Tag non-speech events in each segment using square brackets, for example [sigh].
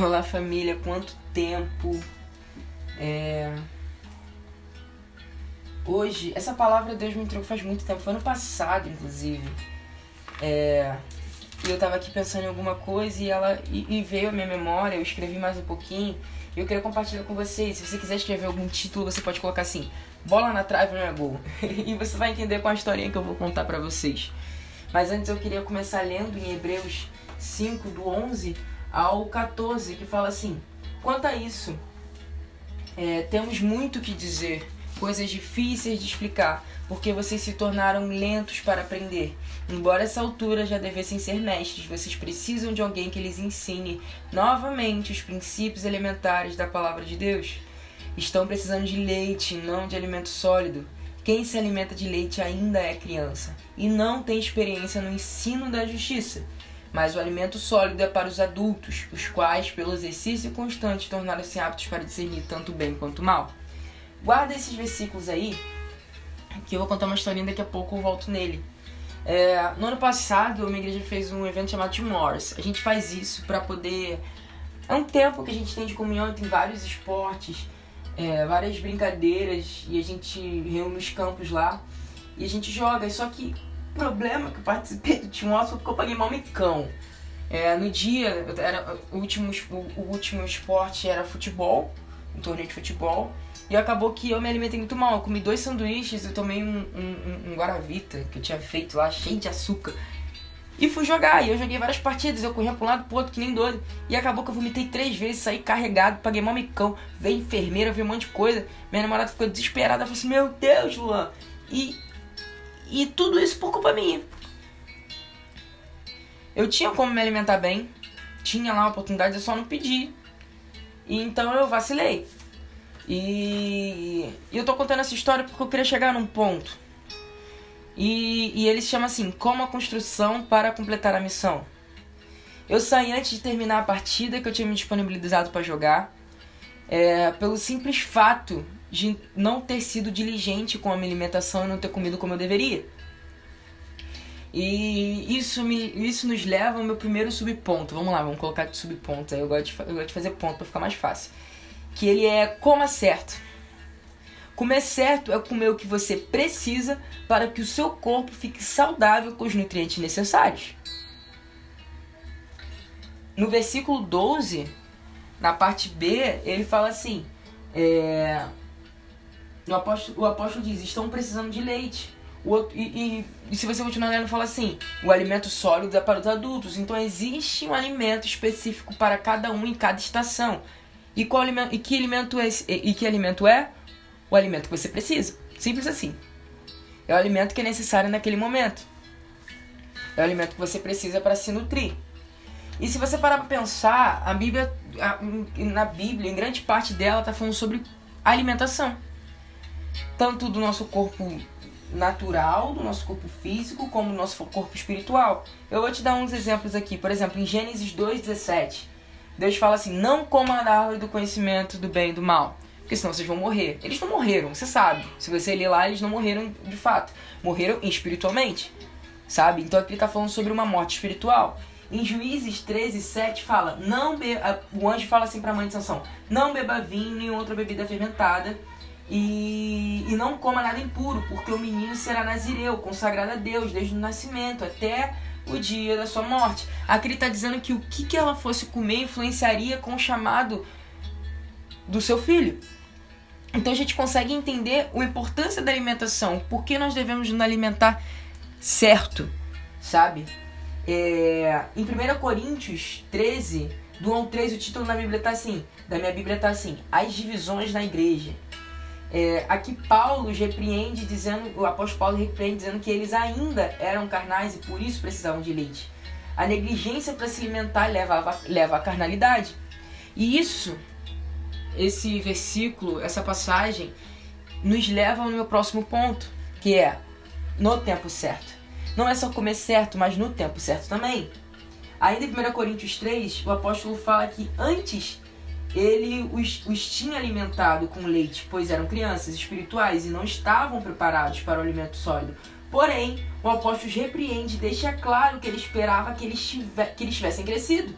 Olá família, quanto tempo. É... Hoje, essa palavra Deus me entregou faz muito tempo, foi ano passado, inclusive. É... E eu tava aqui pensando em alguma coisa e ela e, e veio a minha memória, eu escrevi mais um pouquinho e eu queria compartilhar com vocês. Se você quiser escrever algum título, você pode colocar assim: Bola na trave não é gol. [laughs] e você vai entender com a historinha que eu vou contar para vocês. Mas antes eu queria começar lendo em Hebreus 5, do 11 ao 14, que fala assim: Quanto a isso, é, temos muito que dizer, coisas difíceis de explicar, porque vocês se tornaram lentos para aprender. Embora essa altura já devessem ser mestres, vocês precisam de alguém que lhes ensine novamente os princípios elementares da palavra de Deus. Estão precisando de leite, não de alimento sólido. Quem se alimenta de leite ainda é criança e não tem experiência no ensino da justiça. Mas o alimento sólido é para os adultos, os quais, pelo exercício constante, tornaram-se aptos para discernir tanto bem quanto mal. Guarda esses versículos aí, que eu vou contar uma historinha daqui a pouco eu volto nele. É, no ano passado, a minha igreja fez um evento chamado Tim Morris. A gente faz isso para poder. É um tempo que a gente tem de comunhão, tem vários esportes, é, várias brincadeiras, e a gente reúne os campos lá e a gente joga. Só que problema que eu participei do Team Watson porque eu paguei mal micão. É, no dia, era, o, último, o, último esporte era futebol, um torneio de futebol. E acabou que eu me alimentei muito mal. Eu comi dois sanduíches, eu tomei um, um, um, Guaravita que eu tinha feito lá, cheio de açúcar. E fui jogar. E eu joguei várias partidas. Eu corria pra um lado pro outro, que nem doido. E acabou que eu vomitei três vezes, saí carregado, paguei mal micão. Veio enfermeira, veio um monte de coisa. Minha namorada ficou desesperada. Falou assim: Meu Deus, Luan. E e tudo isso por culpa minha. Eu tinha como me alimentar bem, tinha lá a oportunidade, eu só não pedi. E então eu vacilei. E, e eu tô contando essa história porque eu queria chegar num ponto. E, e ele se chama assim: Como a construção para completar a missão. Eu saí antes de terminar a partida que eu tinha me disponibilizado para jogar, é, pelo simples fato de não ter sido diligente com a minha alimentação e não ter comido como eu deveria. E isso, me, isso nos leva ao meu primeiro subponto. Vamos lá, vamos colocar de subponto. Eu gosto de, eu gosto de fazer ponto para ficar mais fácil. Que ele é coma certo. Comer certo é comer o que você precisa para que o seu corpo fique saudável com os nutrientes necessários. No versículo 12, na parte B, ele fala assim: é, o apóstolo, o apóstolo diz: estão precisando de leite. O outro, e, e, e, se você continuar lendo, fala assim: o alimento sólido é para os adultos. Então existe um alimento específico para cada um em cada estação. E, qual alimento, e que alimento é E que alimento é? O alimento que você precisa. Simples assim. É o alimento que é necessário naquele momento. É o alimento que você precisa para se nutrir. E se você parar para pensar, a Bíblia, a, na Bíblia, em grande parte dela, está falando sobre alimentação tanto do nosso corpo natural, do nosso corpo físico, como do nosso corpo espiritual. Eu vou te dar uns exemplos aqui. Por exemplo, em Gênesis 2,17, Deus fala assim: Não coma da árvore do conhecimento do bem e do mal, porque senão vocês vão morrer. Eles não morreram, você sabe. Se você ler lá, eles não morreram de fato. Morreram espiritualmente, sabe? Então aqui ele está falando sobre uma morte espiritual. Em Juízes 13, 7 fala: não be... O anjo fala assim para a mãe de Sansão: Não beba vinho nem outra bebida fermentada e, e não coma nada impuro, porque o menino será nazireu, consagrado a Deus desde o nascimento até o dia da sua morte. Aqui ele está dizendo que o que, que ela fosse comer influenciaria com o chamado do seu filho. Então a gente consegue entender a importância da alimentação, por que nós devemos nos alimentar certo, sabe? É, em 1 Coríntios 13, do 1 ao 3, o título na Bíblia tá assim, da minha Bíblia está assim, As divisões na igreja. É, aqui Paulo repreende dizendo, o apóstolo Paulo repreende dizendo que eles ainda eram carnais e por isso precisavam de leite. A negligência para se alimentar leva, leva à carnalidade. E isso, esse versículo, essa passagem, nos leva ao meu próximo ponto, que é no tempo certo. Não é só comer certo, mas no tempo certo também. Ainda em 1 Coríntios 3, o apóstolo fala que antes ele os, os tinha alimentado com leite, pois eram crianças espirituais e não estavam preparados para o alimento sólido. Porém, o apóstolo repreende e deixa claro que ele esperava que eles, que eles tivessem crescido.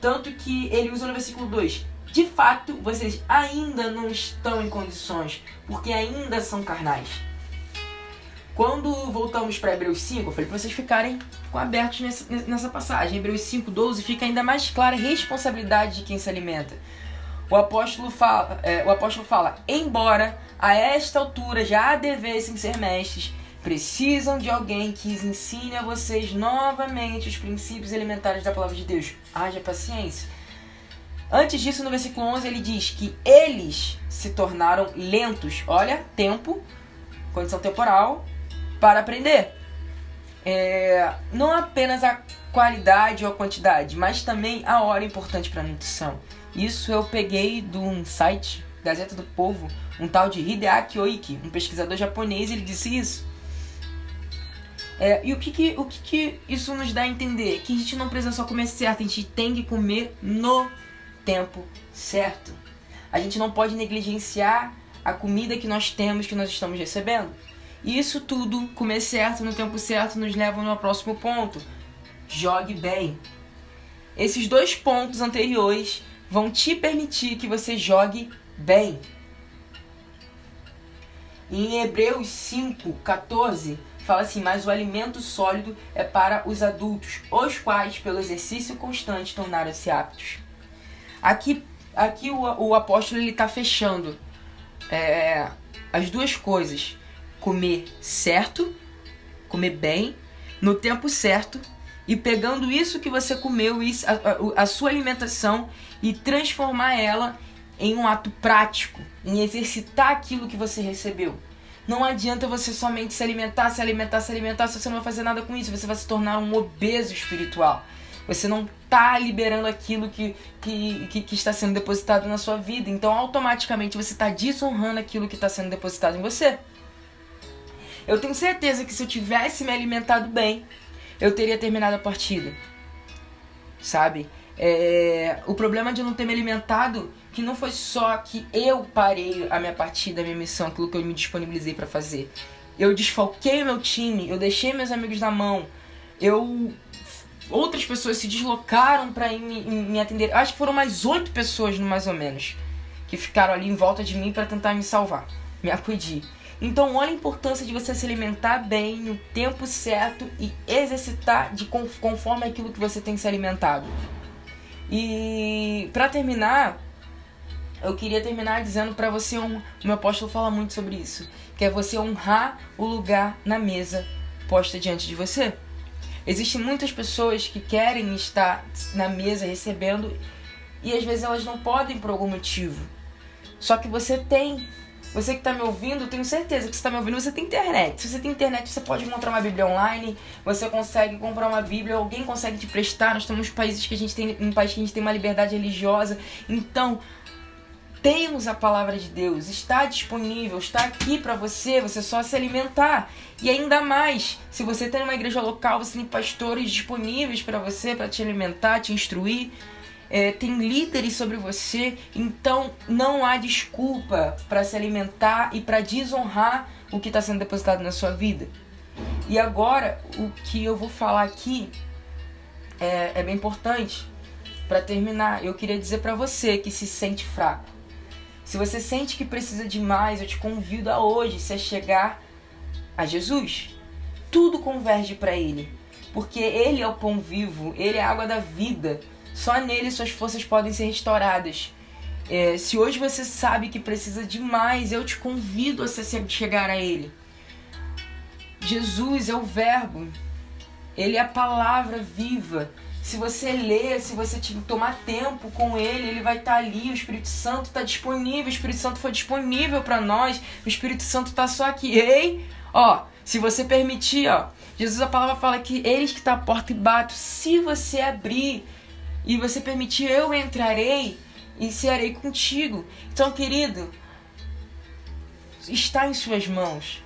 Tanto que ele usa no versículo 2: De fato, vocês ainda não estão em condições, porque ainda são carnais. Quando voltamos para Hebreus 5, eu falei para vocês ficarem abertos nessa, nessa passagem. Hebreus 5, 12 fica ainda mais clara a responsabilidade de quem se alimenta. O apóstolo fala, é, o apóstolo fala embora a esta altura já devessem ser mestres, precisam de alguém que ensine a vocês novamente os princípios elementares da palavra de Deus. Haja paciência. Antes disso, no versículo 11, ele diz que eles se tornaram lentos. Olha, tempo, condição temporal, para aprender. É, não apenas a qualidade ou a quantidade, mas também a hora importante para a nutrição. Isso eu peguei de um site, Gazeta do Povo, um tal de Hideaki Oiki, um pesquisador japonês, ele disse isso. É, e o que que, o que que isso nos dá a entender? Que a gente não precisa só comer certo, a gente tem que comer no tempo certo. A gente não pode negligenciar a comida que nós temos, que nós estamos recebendo. E isso tudo, comer certo no tempo certo, nos leva ao próximo ponto. Jogue bem. Esses dois pontos anteriores vão te permitir que você jogue bem. Em Hebreus 5, 14, fala assim: Mas o alimento sólido é para os adultos, os quais, pelo exercício constante, tornaram-se aptos. Aqui, aqui o, o apóstolo está fechando é, as duas coisas comer certo, comer bem, no tempo certo e pegando isso que você comeu, a, a, a sua alimentação e transformar ela em um ato prático, em exercitar aquilo que você recebeu. Não adianta você somente se alimentar, se alimentar, se alimentar, se você não vai fazer nada com isso, você vai se tornar um obeso espiritual. Você não está liberando aquilo que, que, que, que, está sendo depositado na sua vida. Então, automaticamente, você está desonrando aquilo que está sendo depositado em você. Eu tenho certeza que se eu tivesse me alimentado bem, eu teria terminado a partida. Sabe? É, o problema de não ter me alimentado que não foi só que eu parei a minha partida, a minha missão, aquilo que eu me disponibilizei para fazer. Eu desfalquei o meu time, eu deixei meus amigos na mão. Eu outras pessoas se deslocaram para me, me atender. Acho que foram mais oito pessoas, mais ou menos, que ficaram ali em volta de mim para tentar me salvar, me acudir. Então, olha a importância de você se alimentar bem no tempo certo e exercitar de conforme aquilo que você tem se alimentado. E para terminar, eu queria terminar dizendo para você um, meu apóstolo fala muito sobre isso, que é você honrar o lugar na mesa posta diante de você. Existem muitas pessoas que querem estar na mesa recebendo e às vezes elas não podem por algum motivo. Só que você tem você que está me ouvindo, tenho certeza que você está me ouvindo, você tem internet. Se você tem internet, você pode encontrar uma Bíblia online, você consegue comprar uma Bíblia, alguém consegue te prestar. Nós temos países que a gente tem, um país que a gente tem uma liberdade religiosa. Então, temos a palavra de Deus, está disponível, está aqui para você, você só se alimentar. E ainda mais, se você tem uma igreja local, você tem pastores disponíveis para você, para te alimentar, te instruir é, tem líderes sobre você, então não há desculpa para se alimentar e para desonrar o que está sendo depositado na sua vida. E agora, o que eu vou falar aqui é, é bem importante. Para terminar, eu queria dizer para você que se sente fraco. Se você sente que precisa de mais, eu te convido a hoje se chegar a Jesus. Tudo converge para Ele, porque Ele é o pão vivo, Ele é a água da vida. Só nele suas forças podem ser restauradas. É, se hoje você sabe que precisa de mais, eu te convido a chegar a Ele. Jesus é o Verbo, Ele é a palavra viva. Se você ler, se você tomar tempo com Ele, Ele vai estar ali. O Espírito Santo está disponível. O Espírito Santo foi disponível para nós. O Espírito Santo está só aqui. Ei, ó, se você permitir, ó, Jesus a palavra fala que eles que está à porta e bato. Se você abrir, e você permitir, eu entrarei e serei contigo. Então, querido, está em suas mãos.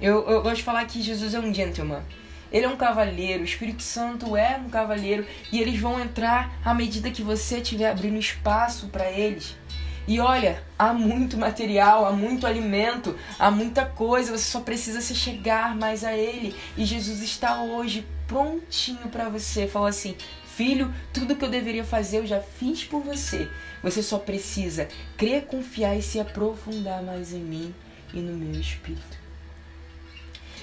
Eu, eu gosto de falar que Jesus é um gentleman. Ele é um cavalheiro, o Espírito Santo é um cavalheiro e eles vão entrar à medida que você estiver abrindo espaço para eles. E olha, há muito material, há muito alimento, há muita coisa, você só precisa se chegar mais a ele. E Jesus está hoje prontinho para você. Fala assim: Filho, tudo que eu deveria fazer eu já fiz por você. Você só precisa crer, confiar e se aprofundar mais em mim e no meu espírito.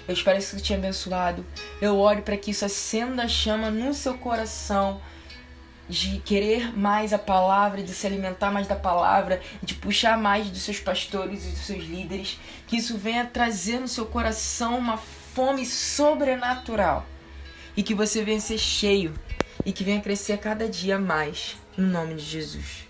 Eu espero que isso te abençoado. Eu oro para que isso acenda a chama no seu coração de querer mais a palavra, de se alimentar mais da palavra, de puxar mais dos seus pastores e dos seus líderes, que isso venha trazer no seu coração uma fome sobrenatural e que você venha ser cheio e que venha crescer cada dia mais, no nome de Jesus.